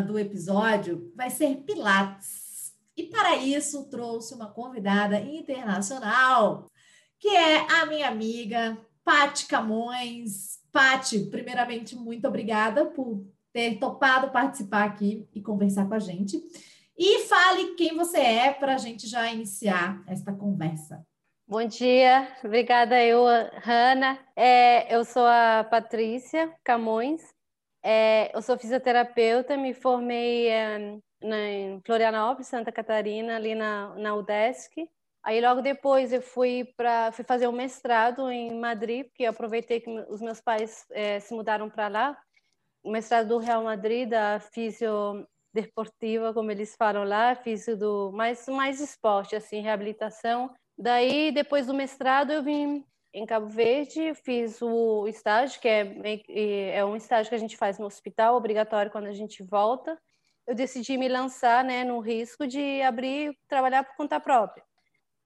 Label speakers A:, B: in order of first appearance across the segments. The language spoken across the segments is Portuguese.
A: Do episódio vai ser Pilates. E para isso trouxe uma convidada internacional, que é a minha amiga Pati Camões. Pati, primeiramente, muito obrigada por ter topado participar aqui e conversar com a gente. E fale quem você é para a gente já iniciar esta conversa.
B: Bom dia, obrigada eu, Hanna. É, eu sou a Patrícia Camões, é, eu sou fisioterapeuta, me formei é, na, em Florianópolis, Santa Catarina, ali na, na UDESC. Aí logo depois eu fui para fui fazer um mestrado em Madrid, porque eu aproveitei que os meus pais é, se mudaram para lá. O mestrado do Real Madrid, da fisiodeportiva, como eles falam lá, fisio do mais mais esporte assim, reabilitação. Daí depois do mestrado eu vim em Cabo Verde, fiz o estágio, que é, é um estágio que a gente faz no hospital, obrigatório quando a gente volta. Eu decidi me lançar né, no risco de abrir, trabalhar por conta própria.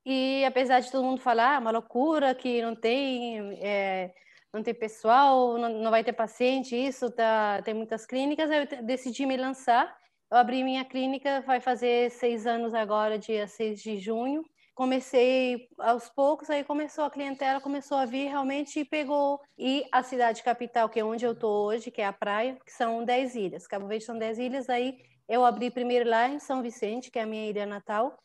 B: E apesar de todo mundo falar, ah, uma loucura, que não tem, é, não tem pessoal, não, não vai ter paciente, isso, tá, tem muitas clínicas, eu decidi me lançar. Eu abri minha clínica, vai fazer seis anos agora, dia 6 de junho. Comecei aos poucos, aí começou a clientela, começou a vir realmente e pegou. E a cidade capital, que é onde eu estou hoje, que é a praia, que são 10 ilhas. Cabo Verde são 10 ilhas, aí eu abri primeiro lá em São Vicente, que é a minha ilha natal,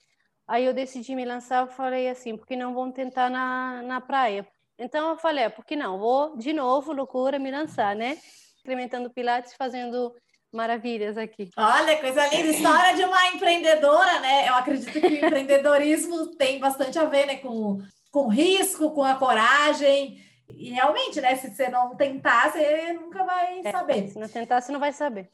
B: Aí eu decidi me lançar, eu falei assim, por que não vamos tentar na, na praia? Então eu falei, é, por que não? Vou de novo, loucura, me lançar, né? Experimentando pilates, fazendo maravilhas aqui.
A: Olha, coisa linda, história de uma empreendedora, né? Eu acredito que o empreendedorismo tem bastante a ver, né, com, com risco, com a coragem. E realmente, né, se você não tentar, você nunca vai é, saber.
B: Se não tentar, você não vai saber.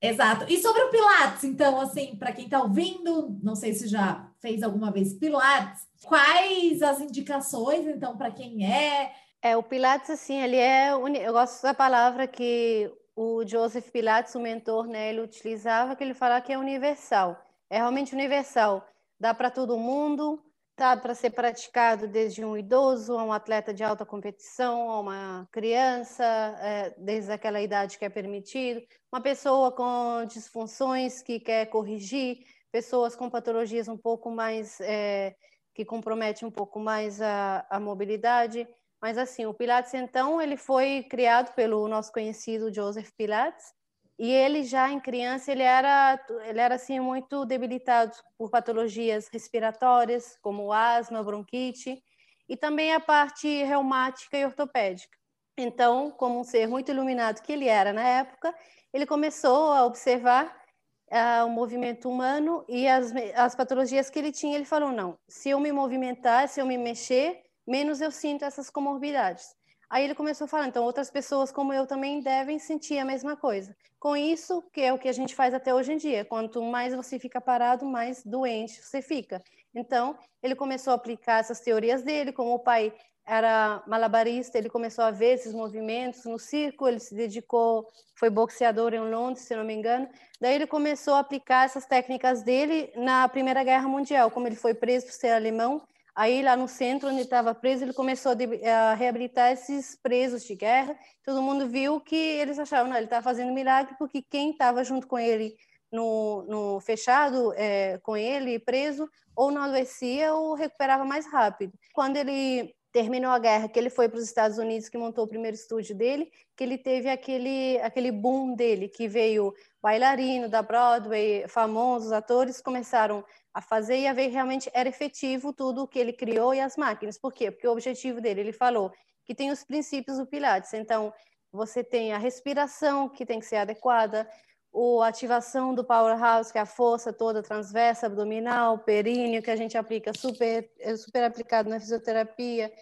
A: Exato. E sobre o Pilates, então, assim, para quem está ouvindo, não sei se já fez alguma vez Pilates, quais as indicações, então, para quem é?
B: É, o Pilates, assim, ele é. Eu gosto da palavra que o Joseph Pilates, o mentor, né, ele utilizava, que ele fala que é universal. É realmente universal. Dá para todo mundo, tá para ser praticado desde um idoso a um atleta de alta competição, a uma criança, é, desde aquela idade que é permitido, uma pessoa com disfunções que quer corrigir, pessoas com patologias um pouco mais é, que comprometem um pouco mais a, a mobilidade. Mas assim, o Pilates então ele foi criado pelo nosso conhecido Joseph Pilates e ele já em criança ele era ele era assim muito debilitado por patologias respiratórias como asma, bronquite e também a parte reumática e ortopédica. Então, como um ser muito iluminado que ele era na época, ele começou a observar uh, o movimento humano e as, as patologias que ele tinha. Ele falou: não, se eu me movimentar, se eu me mexer, menos eu sinto essas comorbidades. Aí ele começou a falar, então outras pessoas como eu também devem sentir a mesma coisa. Com isso, que é o que a gente faz até hoje em dia, quanto mais você fica parado, mais doente você fica. Então, ele começou a aplicar essas teorias dele, como o pai era malabarista, ele começou a ver esses movimentos no circo, ele se dedicou, foi boxeador em Londres, se não me engano. Daí ele começou a aplicar essas técnicas dele na Primeira Guerra Mundial, como ele foi preso por ser alemão, Aí, lá no centro onde estava preso, ele começou a, reabilitar esses presos de guerra. Todo mundo viu que eles achavam, não, ele estava fazendo milagre porque quem estava junto com ele no, no fechado, é, com ele preso, ou não adoecia ou recuperava mais rápido. Quando ele terminou a guerra, que ele foi para os Estados Unidos, que montou o primeiro estúdio dele, que ele teve aquele, aquele boom dele, que veio bailarino da Broadway, famosos atores começaram a fazer e a ver realmente era efetivo tudo o que ele criou e as máquinas. Por quê? Porque o objetivo dele, ele falou que tem os princípios do Pilates. Então, você tem a respiração, que tem que ser adequada, a ativação do powerhouse, que é a força toda transversa, abdominal, períneo, que a gente aplica super, é super aplicado na fisioterapia.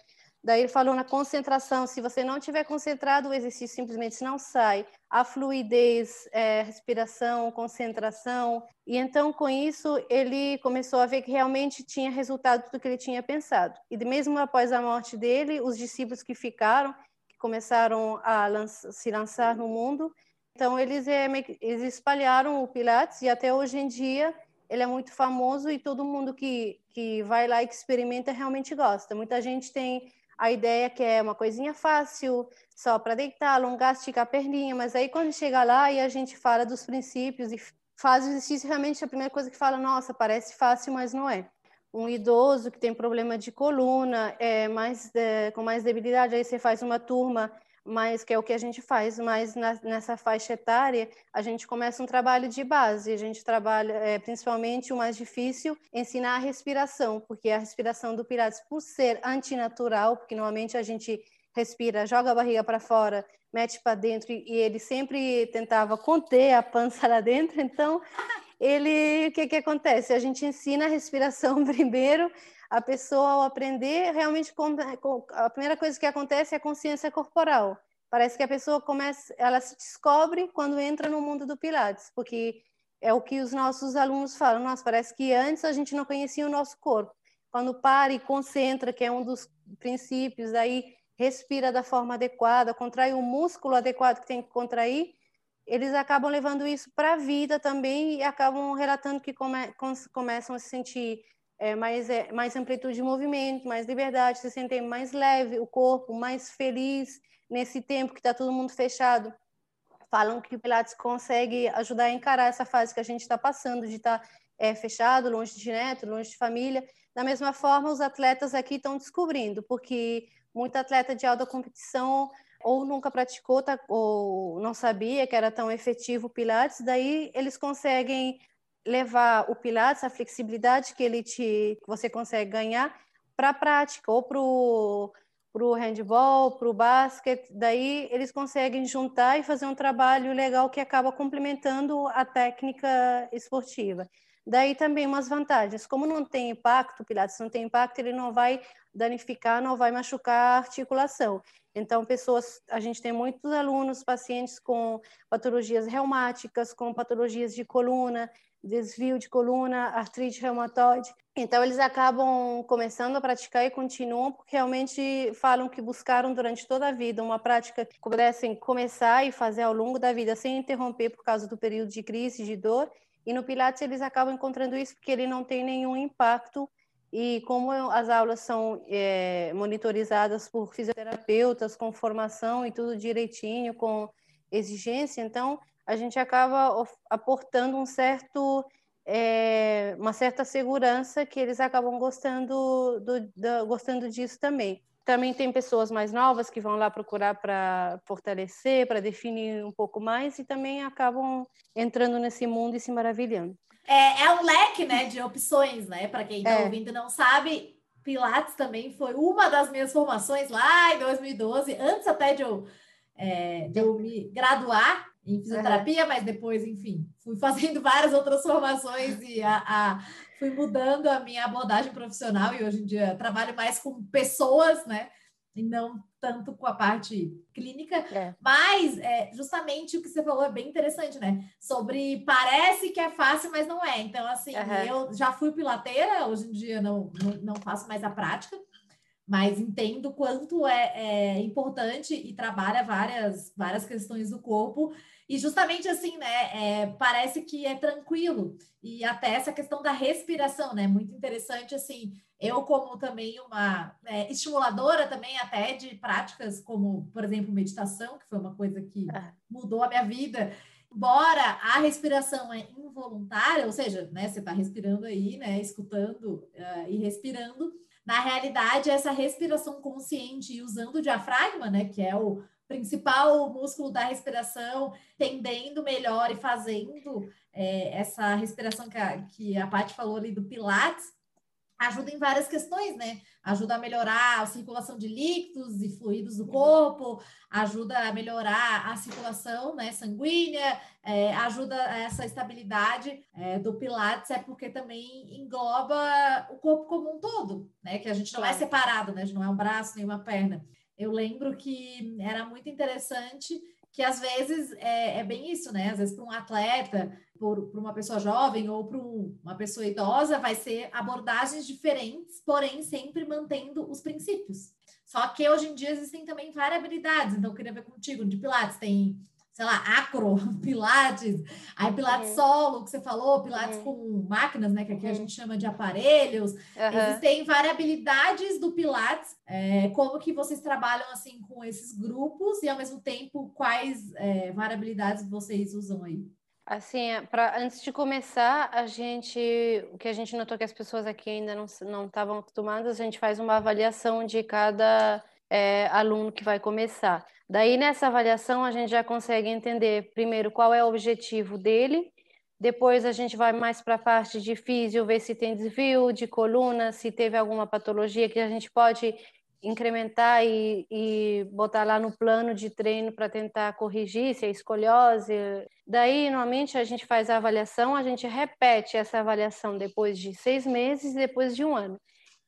B: Daí ele falou na concentração, se você não tiver concentrado, o exercício simplesmente não sai. A fluidez, é, respiração, concentração. E então, com isso, ele começou a ver que realmente tinha resultado do que ele tinha pensado. E mesmo após a morte dele, os discípulos que ficaram, que começaram a lança, se lançar no mundo, então eles, é, eles espalharam o Pilates e até hoje em dia ele é muito famoso e todo mundo que, que vai lá e experimenta realmente gosta. Muita gente tem a ideia que é uma coisinha fácil, só para deitar, alongar, esticar a perninha, mas aí quando chega lá e a gente fala dos princípios e faz o exercício, realmente a primeira coisa que fala, nossa, parece fácil, mas não é. Um idoso que tem problema de coluna, é mais é, com mais debilidade, aí você faz uma turma mas que é o que a gente faz, mas na, nessa faixa etária a gente começa um trabalho de base, a gente trabalha é, principalmente o mais difícil, ensinar a respiração, porque a respiração do Pilates, por ser antinatural, porque normalmente a gente respira, joga a barriga para fora, mete para dentro e, e ele sempre tentava conter a pança lá dentro, então ele, o que que acontece? A gente ensina a respiração primeiro, a pessoa ao aprender, realmente a primeira coisa que acontece é a consciência corporal. Parece que a pessoa começa, ela se descobre quando entra no mundo do Pilates, porque é o que os nossos alunos falam. Nossa, parece que antes a gente não conhecia o nosso corpo. Quando para e concentra, que é um dos princípios, aí respira da forma adequada, contrai o músculo adequado que tem que contrair, eles acabam levando isso para a vida também e acabam relatando que come, começam a se sentir é, mais, é, mais amplitude de movimento, mais liberdade, se sentem mais leve, o corpo mais feliz nesse tempo que está todo mundo fechado. Falam que o Pilates consegue ajudar a encarar essa fase que a gente está passando, de estar tá, é, fechado, longe de neto, longe de família. Da mesma forma, os atletas aqui estão descobrindo, porque muito atleta de alta competição ou nunca praticou tá, ou não sabia que era tão efetivo o Pilates, daí eles conseguem levar o Pilates, a flexibilidade que ele te, que você consegue ganhar para a prática, ou para o handball, para o basquete, daí eles conseguem juntar e fazer um trabalho legal que acaba complementando a técnica esportiva. Daí também umas vantagens, como não tem impacto, o Pilates não tem impacto, ele não vai danificar, não vai machucar a articulação. Então, pessoas, a gente tem muitos alunos, pacientes com patologias reumáticas, com patologias de coluna, desvio de coluna, artrite reumatoide. Então, eles acabam começando a praticar e continuam, porque realmente falam que buscaram durante toda a vida uma prática que pudessem começar e fazer ao longo da vida sem interromper por causa do período de crise, de dor. E no Pilates eles acabam encontrando isso porque ele não tem nenhum impacto e como as aulas são é, monitorizadas por fisioterapeutas com formação e tudo direitinho, com exigência, então a gente acaba aportando um certo, é, uma certa segurança que eles acabam gostando, do, do, gostando disso também. Também tem pessoas mais novas que vão lá procurar para fortalecer, para definir um pouco mais e também acabam entrando nesse mundo e se maravilhando.
A: É, é um leque né, de opções, né? Para quem está é. ouvindo e não sabe, Pilates também foi uma das minhas formações lá em 2012, antes até de eu, é, de eu me graduar em fisioterapia, uhum. mas depois, enfim, fui fazendo várias outras formações e a, a, fui mudando a minha abordagem profissional e hoje em dia trabalho mais com pessoas, né? E não tanto com a parte clínica, é. mas é, justamente o que você falou é bem interessante, né? Sobre parece que é fácil, mas não é. Então, assim, uhum. eu já fui pilateira, hoje em dia não, não, não faço mais a prática, mas entendo quanto é, é, importante e trabalha várias, várias questões do corpo. E justamente assim, né? É, parece que é tranquilo. E até essa questão da respiração, né? Muito interessante, assim. Eu, como também uma é, estimuladora também até de práticas como, por exemplo, meditação, que foi uma coisa que é. mudou a minha vida. Embora a respiração é involuntária, ou seja, né, você está respirando aí, né, escutando uh, e respirando, na realidade, essa respiração consciente e usando o diafragma, né, que é o principal músculo da respiração, tendendo melhor e fazendo é, essa respiração que a, que a Paty falou ali do Pilates, ajuda em várias questões, né? Ajuda a melhorar a circulação de líquidos e fluidos do corpo, ajuda a melhorar a circulação né, sanguínea, é, ajuda essa estabilidade é, do Pilates, é porque também engloba o corpo como um todo, né? Que a gente não é separado, né? A gente não é um braço nem uma perna. Eu lembro que era muito interessante que às vezes é, é bem isso, né? Às vezes para um atleta, para uma pessoa jovem ou para um, uma pessoa idosa, vai ser abordagens diferentes, porém sempre mantendo os princípios. Só que hoje em dia existem também variabilidades. Então, eu queria ver contigo, de Pilates tem sei lá, acro, pilates, aí pilates uhum. solo, que você falou, pilates uhum. com máquinas, né, que aqui uhum. a gente chama de aparelhos. Existem variabilidades do pilates, é, como que vocês trabalham, assim, com esses grupos e, ao mesmo tempo, quais é, variabilidades vocês usam aí?
B: Assim, é, pra, antes de começar, a gente, o que a gente notou que as pessoas aqui ainda não não estavam acostumadas, a gente faz uma avaliação de cada é, aluno que vai começar. Daí, nessa avaliação, a gente já consegue entender, primeiro, qual é o objetivo dele, depois a gente vai mais para a parte de físio, ver se tem desvio de coluna, se teve alguma patologia que a gente pode incrementar e, e botar lá no plano de treino para tentar corrigir, se é escoliose. Daí, normalmente, a gente faz a avaliação, a gente repete essa avaliação depois de seis meses depois de um ano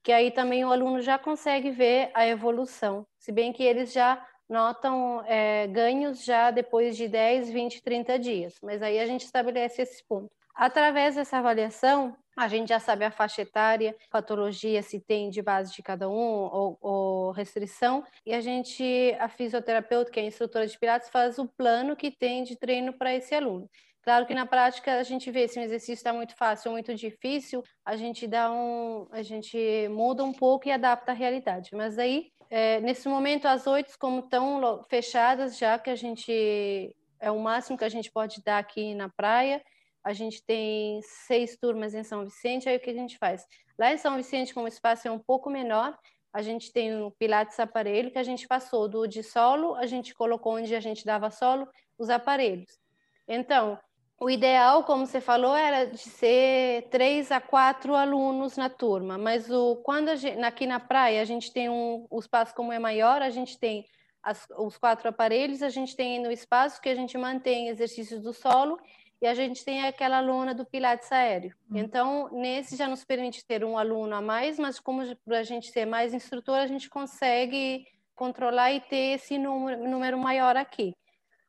B: que aí também o aluno já consegue ver a evolução, se bem que eles já notam é, ganhos já depois de 10, 20, 30 dias, mas aí a gente estabelece esse ponto. Através dessa avaliação, a gente já sabe a faixa etária, patologia, se tem de base de cada um ou, ou, restrição, e a gente, a fisioterapeuta, que é a instrutora de Pilates, faz o plano que tem de treino para esse aluno. Claro que na prática a gente vê se um exercício está muito fácil ou muito difícil, a gente dá um, a gente muda um pouco e adapta à realidade. Mas aí, é, nesse momento, as oito como estão fechadas, já que a gente é o máximo que a gente pode dar aqui na praia. A gente tem seis turmas em São Vicente. Aí o que a gente faz? Lá em São Vicente, como o espaço é um pouco menor, a gente tem o Pilates aparelho que a gente passou do de solo, a gente colocou onde a gente dava solo os aparelhos. Então, o ideal, como você falou, era de ser três a quatro alunos na turma, mas o, quando gente, aqui na praia a gente tem um, o espaço como é maior, a gente tem as, os quatro aparelhos, a gente tem no espaço que a gente mantém exercícios do solo e a gente tem aquela aluna do Pilates aéreo. Hum. Então, nesse já nos permite ter um aluno a mais, mas como para a gente ser mais instrutor, a gente consegue controlar e ter esse número, número maior aqui.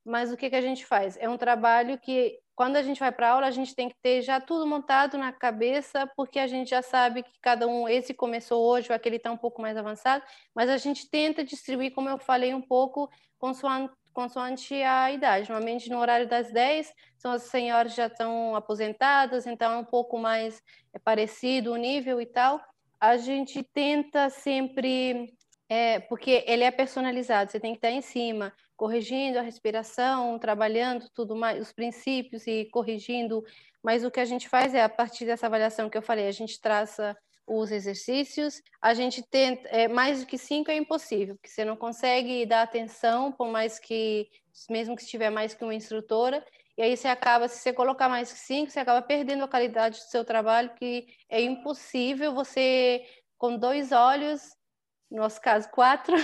B: Mas o que, que a gente faz? É um trabalho que quando a gente vai para aula, a gente tem que ter já tudo montado na cabeça, porque a gente já sabe que cada um, esse começou hoje, ou aquele está um pouco mais avançado, mas a gente tenta distribuir, como eu falei, um pouco consoante, consoante a idade. Normalmente, no horário das 10, são as senhoras já estão aposentadas, então é um pouco mais é parecido o nível e tal. A gente tenta sempre é, porque ele é personalizado, você tem que estar em cima, corrigindo a respiração, trabalhando tudo mais, os princípios e corrigindo. Mas o que a gente faz é, a partir dessa avaliação que eu falei, a gente traça os exercícios, a gente tenta, é, mais do que cinco é impossível, porque você não consegue dar atenção, por mais que, mesmo que estiver mais que uma instrutora, e aí você acaba, se você colocar mais que cinco, você acaba perdendo a qualidade do seu trabalho, que é impossível você, com dois olhos, no nosso caso, quatro,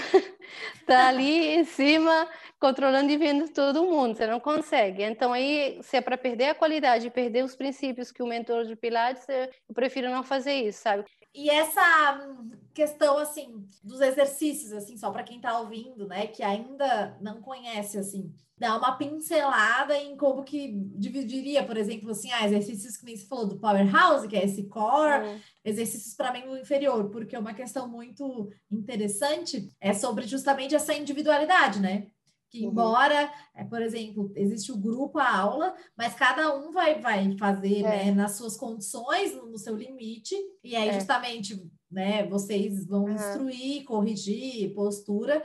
B: está ali em cima, controlando e vendo todo mundo, você não consegue. Então, aí, se é para perder a qualidade, perder os princípios que o mentor de Pilates, eu prefiro não fazer isso, sabe?
A: E essa questão, assim, dos exercícios, assim, só para quem está ouvindo, né, que ainda não conhece, assim, dá uma pincelada em como que dividiria, por exemplo, assim, ah, exercícios que nem se falou do powerhouse, que é esse core, uhum. exercícios para membro inferior, porque uma questão muito interessante é sobre justamente essa individualidade, né? Que uhum. embora, é, por exemplo, existe o grupo, a aula, mas cada um vai, vai fazer é. né, nas suas condições, no, no seu limite, e aí é. justamente né, vocês vão uhum. instruir, corrigir, postura,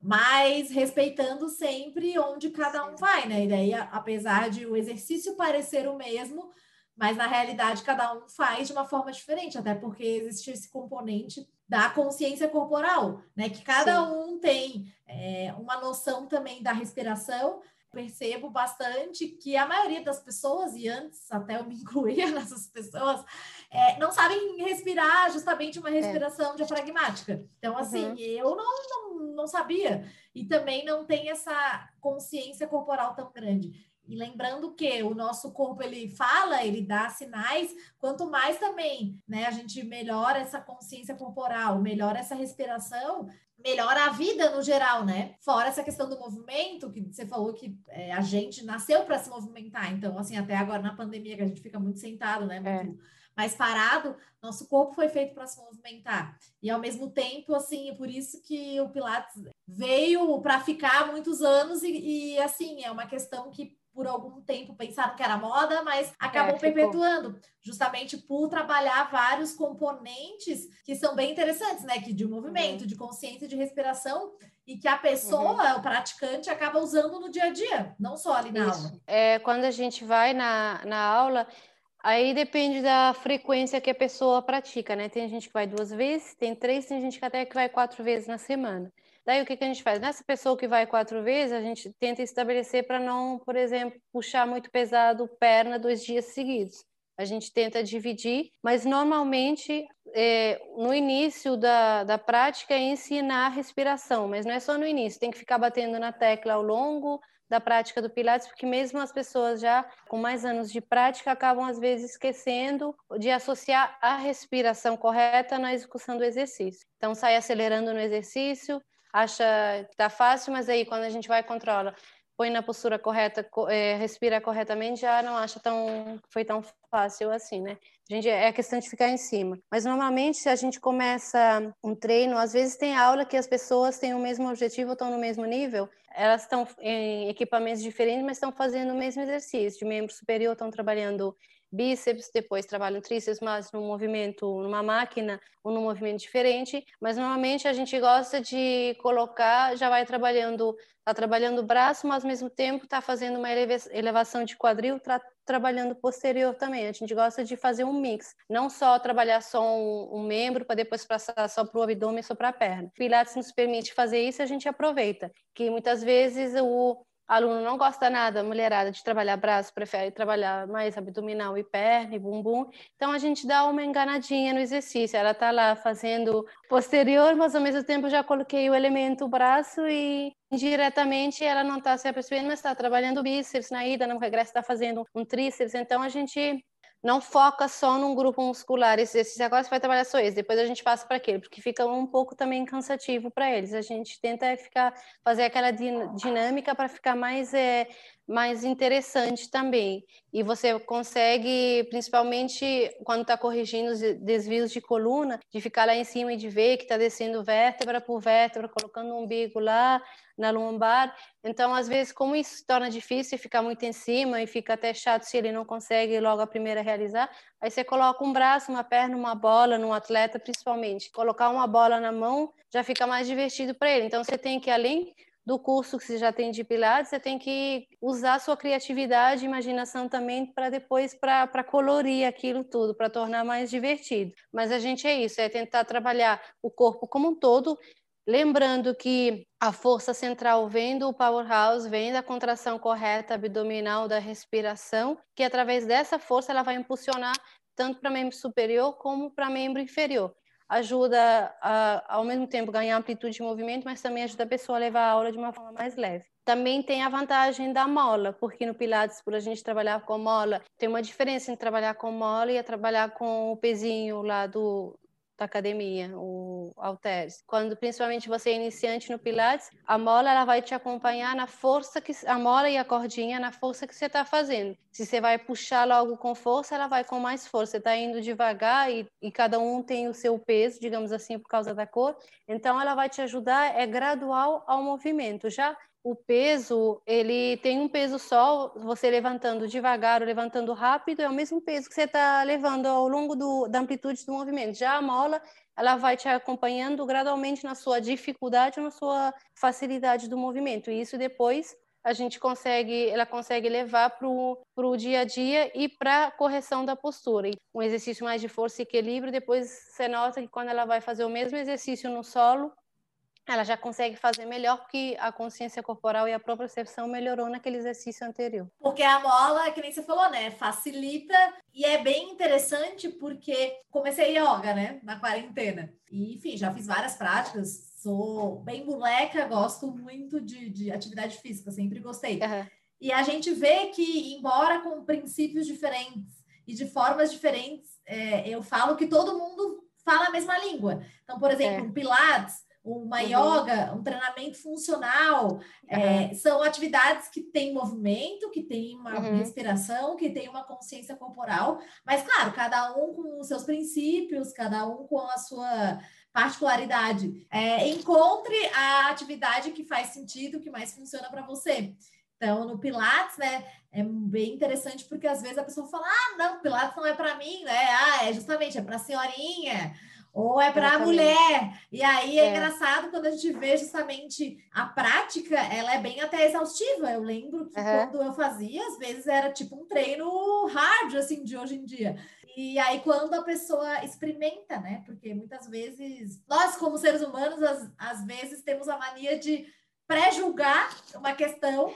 A: mas respeitando sempre onde cada um vai, né? E daí, apesar de o exercício parecer o mesmo, mas na realidade cada um faz de uma forma diferente, até porque existe esse componente da consciência corporal, né? Que cada Sim. um tem é, uma noção também da respiração, percebo bastante que a maioria das pessoas, e antes até eu me incluía nessas pessoas, é, não sabem respirar justamente uma é. respiração é. diafragmática. Então, assim, uhum. eu não, não, não sabia. E também não tem essa consciência corporal tão grande. E lembrando que o nosso corpo ele fala, ele dá sinais, quanto mais também, né, a gente melhora essa consciência corporal, melhora essa respiração, melhora a vida no geral, né? Fora essa questão do movimento, que você falou que é, a gente nasceu para se movimentar, então assim, até agora na pandemia que a gente fica muito sentado, né, muito é mais parado, nosso corpo foi feito para se movimentar. E ao mesmo tempo, assim, é por isso que o Pilates veio para ficar muitos anos e, e, assim, é uma questão que por algum tempo pensaram que era moda, mas acabou é, perpetuando, justamente por trabalhar vários componentes que são bem interessantes, né? Que de movimento, uhum. de consciência, de respiração, e que a pessoa, uhum. o praticante, acaba usando no dia a dia, não só ali na Isso. aula.
B: É, quando a gente vai na, na aula, Aí depende da frequência que a pessoa pratica, né? Tem gente que vai duas vezes, tem três, tem gente que até que vai quatro vezes na semana. Daí o que, que a gente faz? Nessa pessoa que vai quatro vezes, a gente tenta estabelecer para não, por exemplo, puxar muito pesado perna dois dias seguidos. A gente tenta dividir, mas normalmente é, no início da, da prática é ensinar a respiração, mas não é só no início, tem que ficar batendo na tecla ao longo da prática do Pilates, porque mesmo as pessoas já com mais anos de prática acabam às vezes esquecendo de associar a respiração correta na execução do exercício. Então sai acelerando no exercício, acha que está fácil, mas aí quando a gente vai controla põe na postura correta, é, respira corretamente, já não acha tão foi tão fácil assim, né? A gente é questão de ficar em cima. Mas normalmente se a gente começa um treino, às vezes tem aula que as pessoas têm o mesmo objetivo, estão no mesmo nível, elas estão em equipamentos diferentes, mas estão fazendo o mesmo exercício. De membro superior estão trabalhando bíceps, depois trabalham tríceps, mas num movimento, numa máquina ou num movimento diferente. Mas normalmente a gente gosta de colocar, já vai trabalhando, está trabalhando o braço, mas ao mesmo tempo está fazendo uma elevação de quadril, tra trabalhando posterior também. A gente gosta de fazer um mix, não só trabalhar só um, um membro para depois passar só para o abdômen, só para a perna. Pilates nos permite fazer isso, a gente aproveita. Que muitas vezes o aluno não gosta nada, mulherada, de trabalhar braço, prefere trabalhar mais abdominal e perna e bumbum. Então a gente dá uma enganadinha no exercício. Ela está lá fazendo posterior, mas ao mesmo tempo já coloquei o elemento braço e indiretamente ela não está se apercebendo, mas está trabalhando bíceps na ida, no regresso está fazendo um tríceps. Então a gente não foca só num grupo muscular. Esse exercício agora você vai trabalhar só esse, depois a gente passa para aquele, porque fica um pouco também cansativo para eles. A gente tenta ficar fazer aquela dinâmica para ficar mais é, mais interessante também. E você consegue, principalmente quando está corrigindo os desvios de coluna, de ficar lá em cima e de ver que está descendo vértebra por vértebra, colocando o umbigo lá na lombar. Então, às vezes, como isso torna difícil, ficar muito em cima e fica até chato se ele não consegue logo a primeira realizar, aí você coloca um braço, uma perna, uma bola no atleta, principalmente. Colocar uma bola na mão já fica mais divertido para ele. Então, você tem que, além do curso que você já tem de Pilates, você tem que usar sua criatividade e imaginação também para depois para colorir aquilo tudo, para tornar mais divertido. Mas a gente é isso, é tentar trabalhar o corpo como um todo, lembrando que a força central vem do powerhouse, vem da contração correta abdominal da respiração, que através dessa força ela vai impulsionar tanto para membro superior como para membro inferior ajuda a, ao mesmo tempo, ganhar amplitude de movimento, mas também ajuda a pessoa a levar a aula de uma forma mais leve. Também tem a vantagem da mola, porque no Pilates, por a gente trabalhar com mola, tem uma diferença entre trabalhar com mola e trabalhar com o pezinho lá do, da academia, o halteres. Quando principalmente você é iniciante no Pilates, a mola ela vai te acompanhar na força que a mola e a cordinha na força que você está fazendo. Se você vai puxar logo com força, ela vai com mais força. Você está indo devagar e, e cada um tem o seu peso, digamos assim, por causa da cor. Então ela vai te ajudar é gradual ao movimento. Já o peso, ele tem um peso só, você levantando devagar ou levantando rápido, é o mesmo peso que você está levando ao longo do, da amplitude do movimento. Já a mola, ela vai te acompanhando gradualmente na sua dificuldade ou na sua facilidade do movimento. E isso depois a gente consegue, ela consegue levar para o dia a dia e para a correção da postura. Um exercício mais de força e equilíbrio, depois você nota que quando ela vai fazer o mesmo exercício no solo, ela já consegue fazer melhor porque a consciência corporal e a própria percepção melhorou naquele exercício anterior.
A: Porque a mola, que nem você falou, né, facilita e é bem interessante porque comecei yoga, né, na quarentena. E, enfim, já fiz várias práticas, sou bem moleca, gosto muito de, de atividade física, sempre gostei. Uhum. E a gente vê que, embora com princípios diferentes e de formas diferentes, é, eu falo que todo mundo fala a mesma língua. Então, por exemplo, é. um Pilates uma uhum. yoga, um treinamento funcional, é, são atividades que têm movimento, que têm uma uhum. respiração, que têm uma consciência corporal, mas claro, cada um com os seus princípios, cada um com a sua particularidade. É, encontre a atividade que faz sentido, que mais funciona para você. Então, no Pilates, né, é bem interessante porque às vezes a pessoa fala: ah, não, Pilates não é para mim, né? Ah, é justamente é para senhorinha ou é para a mulher. E aí é, é, engraçado quando a gente vê justamente a prática, ela é bem até exaustiva. Eu lembro que uhum. quando eu fazia, às vezes era tipo um treino hard, assim, de hoje em dia. E aí, quando a pessoa experimenta, né? Porque muitas vezes, nós, como seres humanos, às, às vezes temos a mania de pré-julgar uma questão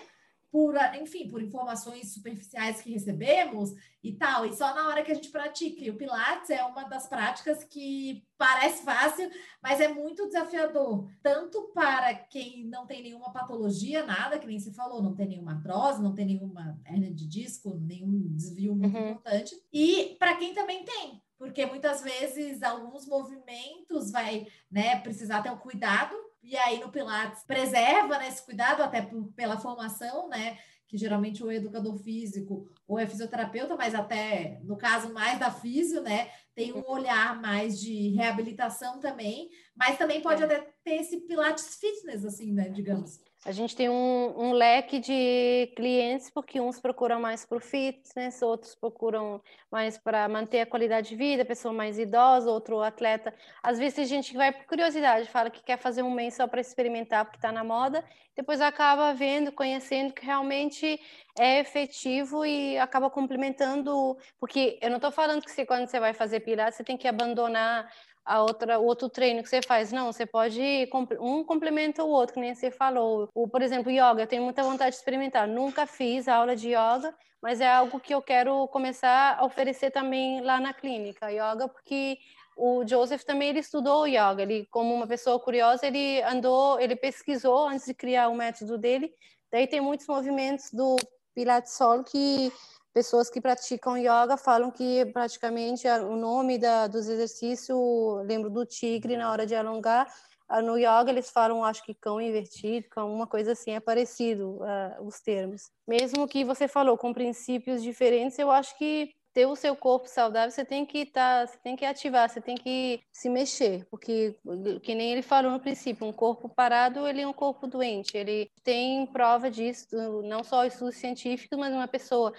A: por, enfim, por informações superficiais que recebemos e tal, e só na hora que a gente pratica. E o Pilates é uma das práticas que parece fácil, mas é muito desafiador, tanto para quem não tem nenhuma patologia, nada, que nem você falou, não tem nenhuma artrose, não tem nenhuma hernia de disco, nenhum desvio muito uhum. importante, e para quem também tem, porque muitas vezes alguns movimentos vai, né, precisar ter um cuidado e aí no Pilates preserva né, esse cuidado, até pela formação, né? Que geralmente o educador físico ou é fisioterapeuta, mas até no caso mais da físio, né? Tem um olhar mais de reabilitação também, mas também pode é. até ter esse Pilates fitness, assim, né? Digamos.
B: A gente tem um, um, leque de clientes, porque uns procuram mais por fitness, outros procuram mais para manter a qualidade de vida, pessoa mais idosa, outro atleta. Às vezes tem gente vai por curiosidade, fala que quer fazer um mês só para experimentar, porque está na moda, depois acaba vendo, conhecendo que realmente é efetivo e acaba complementando. Porque eu não estou falando que você, quando você vai fazer pilates, você tem que abandonar a outra, o outro treino que você faz. Não, você pode um complementa o outro, que nem você falou. O, por exemplo, yoga, eu tenho muita vontade de experimentar. Nunca fiz aula de yoga, mas é algo que eu quero começar a oferecer também lá na clínica, yoga, porque o Joseph também ele estudou yoga. Ele, como uma pessoa curiosa, ele andou, ele pesquisou antes de criar o método dele. Daí tem muitos movimentos do Pilates Sol que pessoas que praticam yoga falam que praticamente o nome da, dos exercícios, lembro do tigre na hora de alongar, ah, no yoga eles falam, acho que cão invertido, cão, uma coisa assim, é parecido uh, os termos. Mesmo que você falou com princípios diferentes, eu acho que ter o seu corpo saudável, você tem que estar, tá, você tem que ativar, você tem que se mexer, porque que nem ele falou no princípio, um corpo parado, ele é um corpo doente. Ele tem prova disso, não só estudos científicos, mas uma pessoa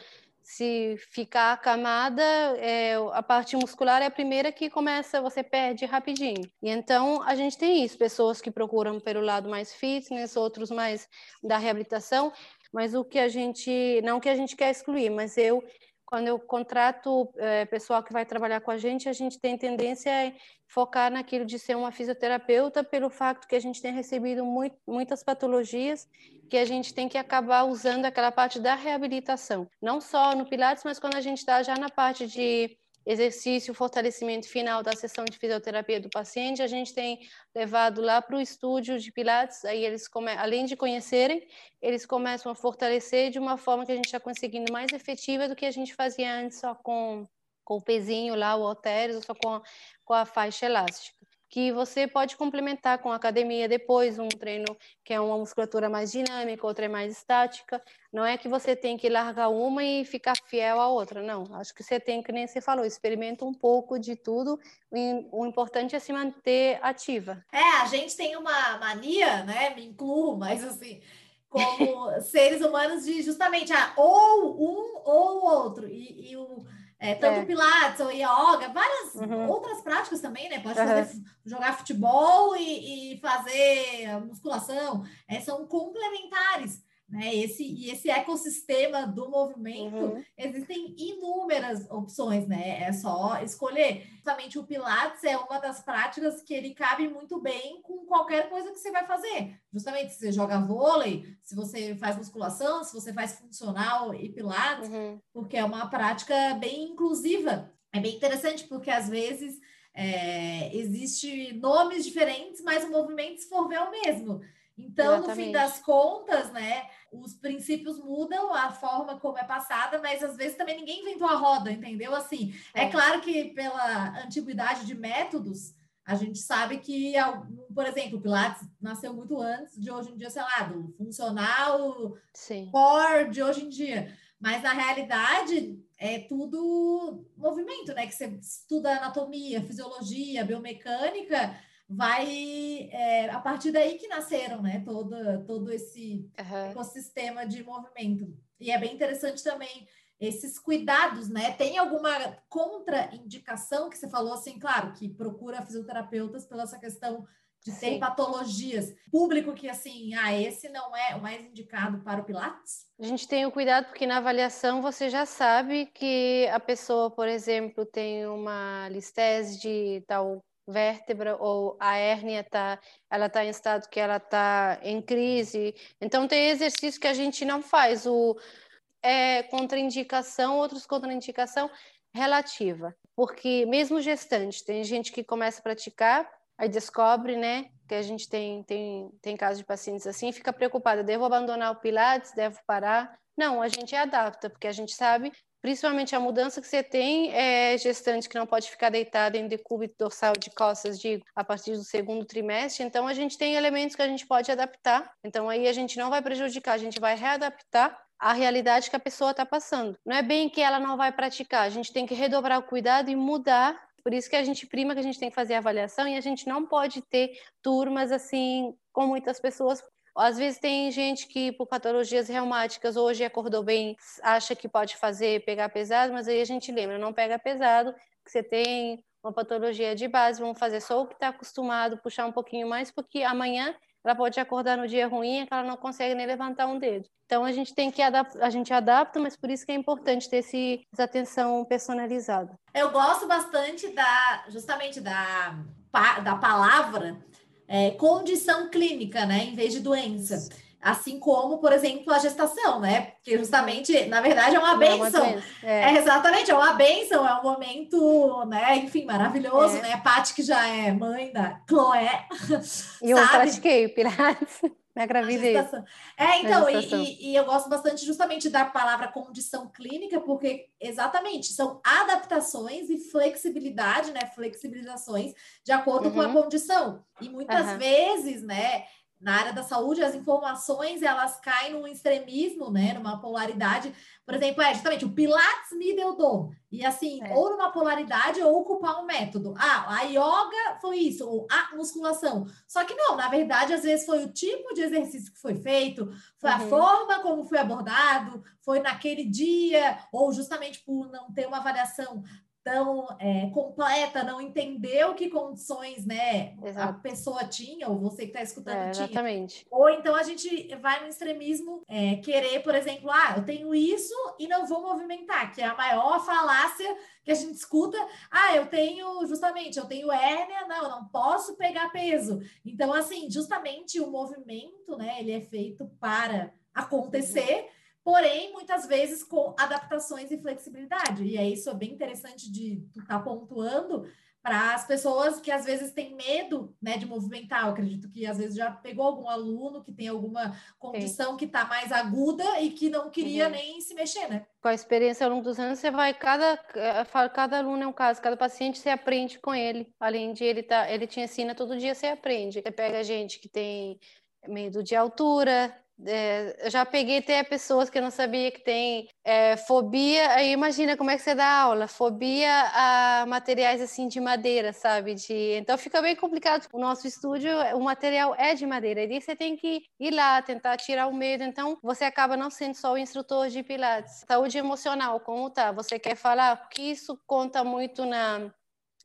B: se ficar acamada, é, a parte muscular é a primeira que começa, você perde rapidinho. E então a gente tem isso, pessoas que procuram pelo lado mais fitness, outros mais da reabilitação, mas o que a gente, não que a gente quer excluir, mas eu quando eu contrato é, pessoal que vai trabalhar com a gente, a gente tem tendência a focar naquilo de ser uma fisioterapeuta, pelo fato que a gente tem recebido muito, muitas patologias que a gente tem que acabar usando aquela parte da reabilitação, não só no Pilates, mas quando a gente está já na parte de exercício, fortalecimento final da sessão de fisioterapia do paciente, a gente tem levado lá para o estúdio de Pilates, aí eles, come... além de conhecerem, eles começam a fortalecer de uma forma que a gente está conseguindo mais efetiva do que a gente fazia antes só com, com o pezinho lá, o halteres, ou só com, com a faixa elástica que você pode complementar com academia depois, um treino que é uma musculatura mais dinâmica, outra é mais estática. Não é que você tem que largar uma e ficar fiel à outra, não. Acho que você tem, que nem você falou, experimenta um pouco de tudo. O importante é se manter ativa.
A: É, a gente tem uma mania, né? Me incluo, mas assim, como seres humanos de justamente ah, ou um ou outro. E, e o é, tanto é. Pilates ou Yoga, várias uhum. outras práticas também, né? Pode fazer, jogar futebol e, e fazer musculação. É, são complementares. Né? Esse, e esse ecossistema do movimento, uhum. existem inúmeras opções, né? É só escolher. Justamente o Pilates é uma das práticas que ele cabe muito bem com qualquer coisa que você vai fazer. Justamente se você joga vôlei, se você faz musculação, se você faz funcional e Pilates, uhum. porque é uma prática bem inclusiva. É bem interessante porque às vezes é, existe nomes diferentes, mas o movimento, se for ver, é o mesmo. Então, Exatamente. no fim das contas, né, os princípios mudam, a forma como é passada, mas às vezes também ninguém inventou a roda, entendeu? Assim, é, é claro que pela antiguidade de métodos, a gente sabe que, por exemplo, Pilates nasceu muito antes de hoje em dia, sei lá, do funcional, Sim. core de hoje em dia. Mas na realidade é tudo movimento, né? Que você estuda anatomia, fisiologia, biomecânica, vai é, a partir daí que nasceram, né? Todo, todo esse uhum. ecossistema de movimento. E é bem interessante também esses cuidados, né? Tem alguma contraindicação que você falou assim, claro, que procura fisioterapeutas pela essa questão de Sim. ter patologias. Público que assim, ah, esse não é o mais indicado para o Pilates?
B: A gente tem o cuidado porque na avaliação você já sabe que a pessoa, por exemplo, tem uma listese de tal vértebra ou a hérnia tá, ela está em estado que ela está em crise. Então tem exercício que a gente não faz, o é, contraindicação, outros contraindicação relativa, porque mesmo gestante, tem gente que começa a praticar, aí descobre, né, que a gente tem tem tem casos de pacientes assim, fica preocupada, devo abandonar o pilates, devo parar? Não, a gente adapta, porque a gente sabe principalmente a mudança que você tem é gestante que não pode ficar deitada em decúbito dorsal de costas, digo, a partir do segundo trimestre. Então, a gente tem elementos que a gente pode adaptar. Então, aí a gente não vai prejudicar, a gente vai readaptar a realidade que a pessoa está passando. Não é bem que ela não vai praticar, a gente tem que redobrar o cuidado e mudar. Por isso que a gente prima que a gente tem que fazer a avaliação e a gente não pode ter turmas assim com muitas pessoas, às vezes tem gente que, por patologias reumáticas, hoje acordou bem, acha que pode fazer, pegar pesado, mas aí a gente lembra, não pega pesado, que você tem uma patologia de base, vamos fazer só o que está acostumado, puxar um pouquinho mais, porque amanhã ela pode acordar no dia ruim que ela não consegue nem levantar um dedo. Então a gente tem que adaptar, a gente adapta, mas por isso que é importante ter esse, essa atenção personalizada.
A: Eu gosto bastante da justamente da, da palavra é, condição clínica, né, em vez de doença. Assim como, por exemplo, a gestação, né? Que justamente, na verdade, é uma benção. É, é. é, exatamente, é uma benção, é um momento, né? Enfim, maravilhoso, é. né? Paty, que já é mãe da Chloé.
B: E eu pratiquei Na gravidez.
A: É, então, e, e, e, eu gosto bastante justamente da palavra condição clínica, porque exatamente são adaptações e flexibilidade, né? Flexibilizações de acordo uhum. com a uhum. condição. E muitas uhum. vezes, né? Na área da saúde, as informações elas caem num extremismo, né, numa polaridade. Por exemplo, é justamente o Pilates me deu dor. E assim, é. ou numa polaridade ou ocupar um método. Ah, a yoga foi isso, ou a musculação. Só que não, na verdade, às vezes foi o tipo de exercício que foi feito, foi uhum. a forma como foi abordado, foi naquele dia, ou justamente por não ter uma avaliação tão é, completa, não entendeu que condições né, a pessoa tinha, ou você que está escutando é,
B: tinha. Exatamente.
A: Ou então a gente vai no extremismo é, querer, por exemplo, ah, eu tenho isso e não vou movimentar, que é a maior falácia que a gente escuta. Ah, eu tenho, justamente, eu tenho hérnia, não, eu não posso pegar peso. Então, assim, justamente o movimento, né, ele é feito para acontecer. Porém, muitas vezes com adaptações e flexibilidade. E é isso é bem interessante de estar tá pontuando para as pessoas que às vezes têm medo né, de movimentar. Eu acredito que às vezes já pegou algum aluno que tem alguma condição Sim. que está mais aguda e que não queria uhum. nem se mexer, né?
B: Com a experiência ao longo dos anos, você vai, cada, eh, cada aluno é um caso, cada paciente você aprende com ele. Além de ele tá, ele te ensina todo dia, você aprende. Você pega gente que tem medo de altura, é, eu já peguei até pessoas que eu não sabia que tem é, fobia. Aí imagina como é que você dá aula, fobia a materiais assim de madeira, sabe? De, então fica bem complicado. O nosso estúdio, o material é de madeira, e você tem que ir lá tentar tirar o medo. Então você acaba não sendo só o instrutor de pilates. Saúde emocional, como tá? Você quer falar? Porque isso conta muito na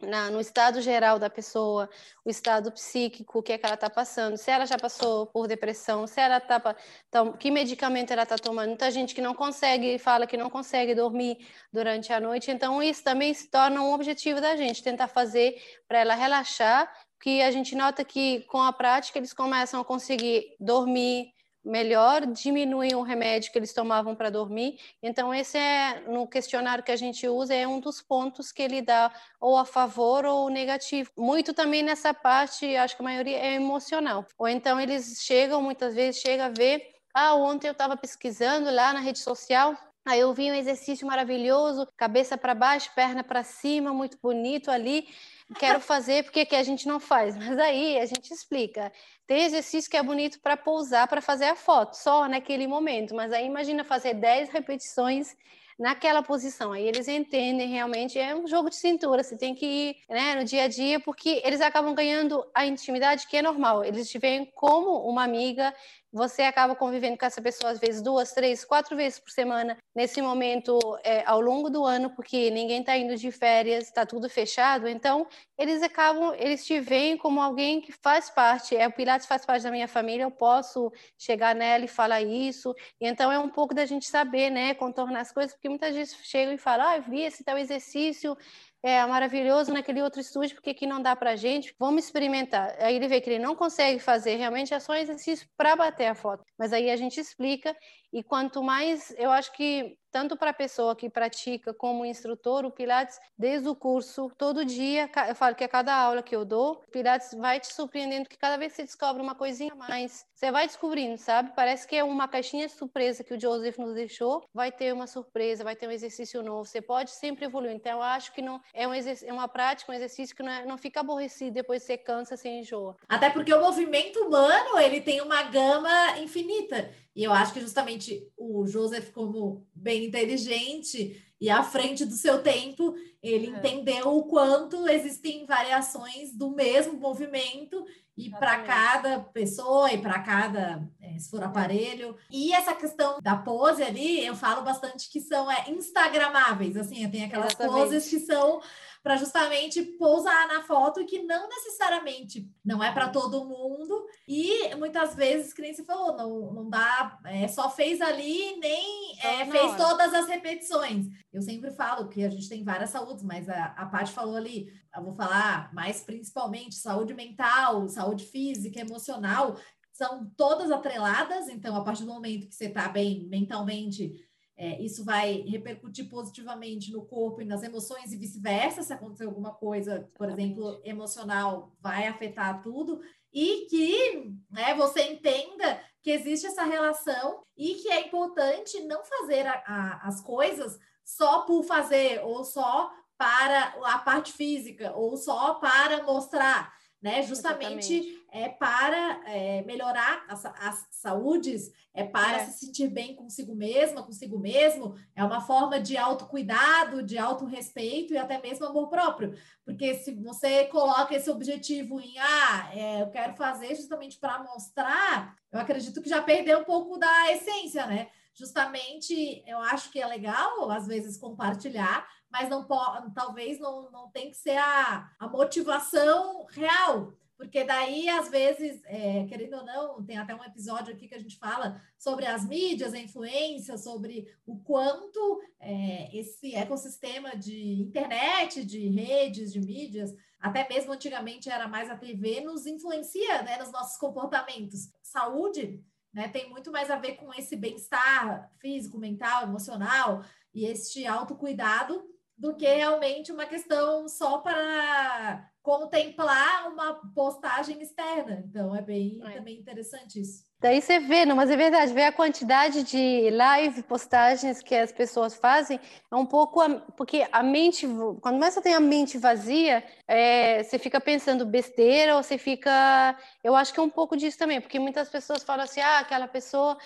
B: na, no estado geral da pessoa, o estado psíquico, o que é que ela está passando, se ela já passou por depressão, se ela está, então, que medicamento ela está tomando. Muita gente que não consegue, fala que não consegue dormir durante a noite, então isso também se torna um objetivo da gente, tentar fazer para ela relaxar, que a gente nota que com a prática eles começam a conseguir dormir, melhor, diminuem o remédio que eles tomavam para dormir. Então, esse é, no questionário que a gente usa, é um dos pontos que ele dá ou a favor ou negativo. Muito também nessa parte, acho que a maioria é emocional. Ou então eles chegam, muitas vezes, chega a ver, ah, ontem eu estava pesquisando lá na rede social, Aí eu vi um exercício maravilhoso, cabeça para baixo, perna para cima, muito bonito ali quero fazer, porque que a gente não faz? Mas aí a gente explica. Tem exercício que é bonito para pousar, para fazer a foto, só naquele momento. Mas aí imagina fazer 10 repetições naquela posição. Aí eles entendem realmente, é um jogo de cintura, você tem que ir né, no dia a dia, porque eles acabam ganhando a intimidade que é normal. Eles te veem como uma amiga, você acaba convivendo com essa pessoa às vezes duas, três, quatro vezes por semana nesse momento é, ao longo do ano, porque ninguém está indo de férias, está tudo fechado. Então eles acabam, eles te veem como alguém que faz parte. É o Pilates faz parte da minha família, eu posso chegar nela e falar isso. E então é um pouco da gente saber, né, contornar as coisas, porque muitas vezes chegam e falam, ah, vi esse tal exercício é maravilhoso naquele outro estúdio, porque aqui não dá para gente, vamos experimentar. Aí ele vê que ele não consegue fazer, realmente é só exercício para bater a foto. Mas aí a gente explica, e quanto mais, eu acho que tanto para a pessoa que pratica como instrutor, o Pilates, desde o curso, todo dia, eu falo que a cada aula que eu dou, o Pilates vai te surpreendendo, que cada vez você descobre uma coisinha a mais, você vai descobrindo, sabe? Parece que é uma caixinha de surpresa que o Joseph nos deixou, vai ter uma surpresa, vai ter um exercício novo, você pode sempre evoluir. Então, eu acho que não é, um é uma prática, um exercício que não, é, não fica aborrecido, depois você cansa, você enjoa.
A: Até porque o movimento humano, ele tem uma gama infinita. E eu acho que justamente o Joseph, como bem inteligente e à frente do seu tempo, ele é. entendeu o quanto existem variações do mesmo movimento e para cada pessoa e para cada, é, se for aparelho. E essa questão da pose ali, eu falo bastante que são é, instagramáveis, assim, tem aquelas Exatamente. poses que são para justamente pousar na foto que não necessariamente não é para todo mundo. E muitas vezes, que nem você falou, não, não dá, é, só fez ali nem é, fez todas as repetições. Eu sempre falo que a gente tem várias saúdes, mas a, a Paty falou ali, eu vou falar mais principalmente saúde mental, saúde física, emocional, são todas atreladas, então a partir do momento que você está bem mentalmente, é, isso vai repercutir positivamente no corpo e nas emoções e vice-versa. Se acontecer alguma coisa, por exemplo, emocional, vai afetar tudo. E que né, você entenda que existe essa relação e que é importante não fazer a, a, as coisas só por fazer ou só para a parte física ou só para mostrar né? Justamente Exatamente. é para é, melhorar as, as saúdes, é para é. se sentir bem consigo mesma, consigo mesmo, é uma forma de autocuidado, de autorrespeito e até mesmo amor próprio. Porque se você coloca esse objetivo em ah, é, eu quero fazer justamente para mostrar, eu acredito que já perdeu um pouco da essência, né? Justamente eu acho que é legal, às vezes, compartilhar, mas não pode, talvez não, não tem que ser a, a motivação real, porque daí, às vezes, é, querendo ou não, tem até um episódio aqui que a gente fala sobre as mídias, a influência, sobre o quanto é, esse ecossistema de internet, de redes, de mídias, até mesmo antigamente era mais a TV, nos influencia né, nos nossos comportamentos. Saúde né, tem muito mais a ver com esse bem-estar físico, mental, emocional e este autocuidado do que realmente uma questão só para contemplar uma postagem externa. Então é bem é. também interessante isso.
B: Daí você vê, não, mas é verdade, vê a quantidade de live postagens que as pessoas fazem, é um pouco, porque a mente, quando você tem a mente vazia, é, você fica pensando besteira, ou você fica, eu acho que é um pouco disso também, porque muitas pessoas falam assim, ah, aquela pessoa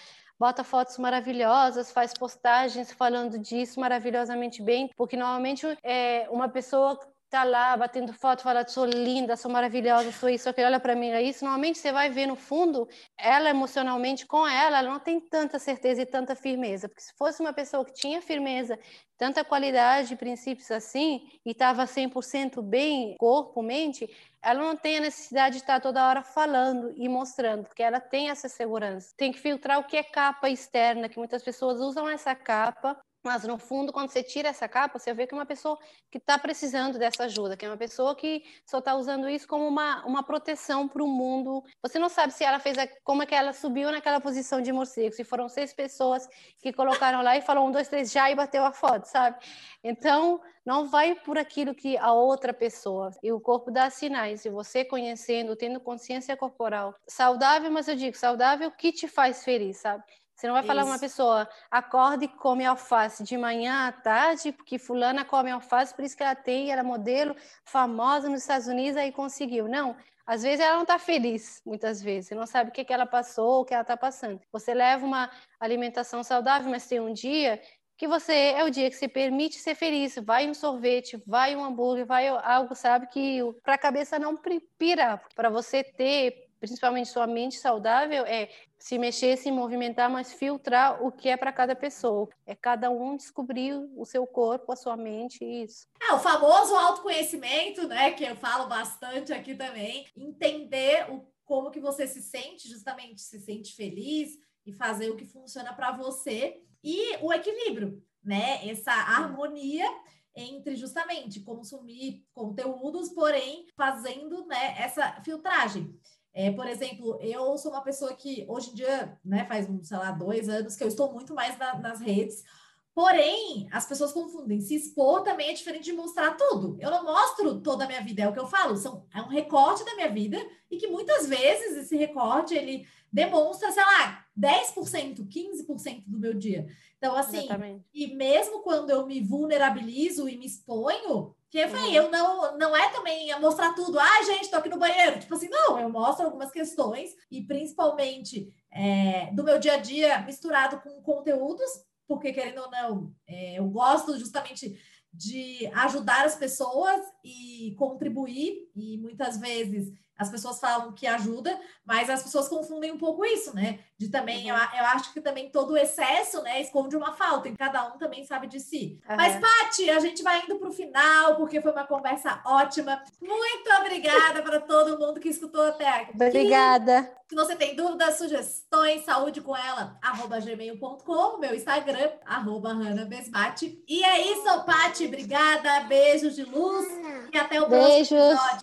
B: bota fotos maravilhosas, faz postagens falando disso maravilhosamente bem, porque normalmente é, uma pessoa tá lá batendo foto, fala, sou linda, sou maravilhosa, sou isso, aquilo, olha para mim, é isso. Normalmente você vai ver no fundo, ela emocionalmente com ela, ela não tem tanta certeza e tanta firmeza, porque se fosse uma pessoa que tinha firmeza, tanta qualidade, princípios assim, e estava 100% bem, corpo, mente, ela não tem a necessidade de estar toda hora falando e mostrando, porque ela tem essa segurança. Tem que filtrar o que é capa externa, que muitas pessoas usam essa capa mas no fundo, quando você tira essa capa, você vê que é uma pessoa que está precisando dessa ajuda, que é uma pessoa que só está usando isso como uma, uma proteção para o mundo. Você não sabe se ela fez a, como é que ela subiu naquela posição de morcego, se foram seis pessoas que colocaram lá e falou um, dois, três, já e bateu a foto, sabe? Então, não vai por aquilo que a outra pessoa. E o corpo dá sinais. E você conhecendo, tendo consciência corporal saudável, mas eu digo saudável, que te faz feliz, sabe? Você não vai falar uma pessoa, acorda e come alface de manhã à tarde, porque fulana come alface, por isso que ela tem, ela é modelo famosa nos Estados Unidos, aí conseguiu. Não, às vezes ela não está feliz, muitas vezes. Você não sabe o que, que ela passou, o que ela está passando. Você leva uma alimentação saudável, mas tem um dia que você é o dia que você permite ser feliz. Vai um sorvete, vai um hambúrguer, vai algo, sabe, que para a cabeça não pira. Para você ter principalmente sua mente saudável, é se mexer, se movimentar, mas filtrar o que é para cada pessoa. É cada um descobrir o seu corpo, a sua mente, isso.
A: É o famoso autoconhecimento, né? Que eu falo bastante aqui também. Entender o, como que você se sente, justamente se sente feliz e fazer o que funciona para você. E o equilíbrio, né? Essa harmonia entre justamente consumir conteúdos, porém fazendo né, essa filtragem. É, por exemplo, eu sou uma pessoa que hoje em dia, né, faz, sei lá, dois anos que eu estou muito mais na, nas redes, Porém, as pessoas confundem. Se expor também é diferente de mostrar tudo. Eu não mostro toda a minha vida, é o que eu falo. São, é um recorte da minha vida e que muitas vezes esse recorte ele demonstra, sei lá, 10%, 15% do meu dia. Então, assim, Exatamente. e mesmo quando eu me vulnerabilizo e me exponho, que uhum. eu não, não é também mostrar tudo. Ah, gente, tô aqui no banheiro. Tipo assim, não, eu mostro algumas questões e principalmente é, do meu dia a dia misturado com conteúdos, porque querendo ou não, é, eu gosto justamente de ajudar as pessoas e contribuir, e muitas vezes as pessoas falam que ajuda, mas as pessoas confundem um pouco isso, né? De também, uhum. eu, eu, acho que também todo o excesso, né, esconde uma falta, e cada um também sabe de si. Uhum. Mas, Pati, a gente vai indo para o final, porque foi uma conversa ótima. Muito obrigada para todo mundo que escutou até aqui.
B: Obrigada.
A: Se você tem dúvidas, sugestões, saúde com ela, arroba gmail.com, meu Instagram, arroba E é isso, Pati. Obrigada. Beijos de luz e até o
B: Beijos.
A: próximo episódio.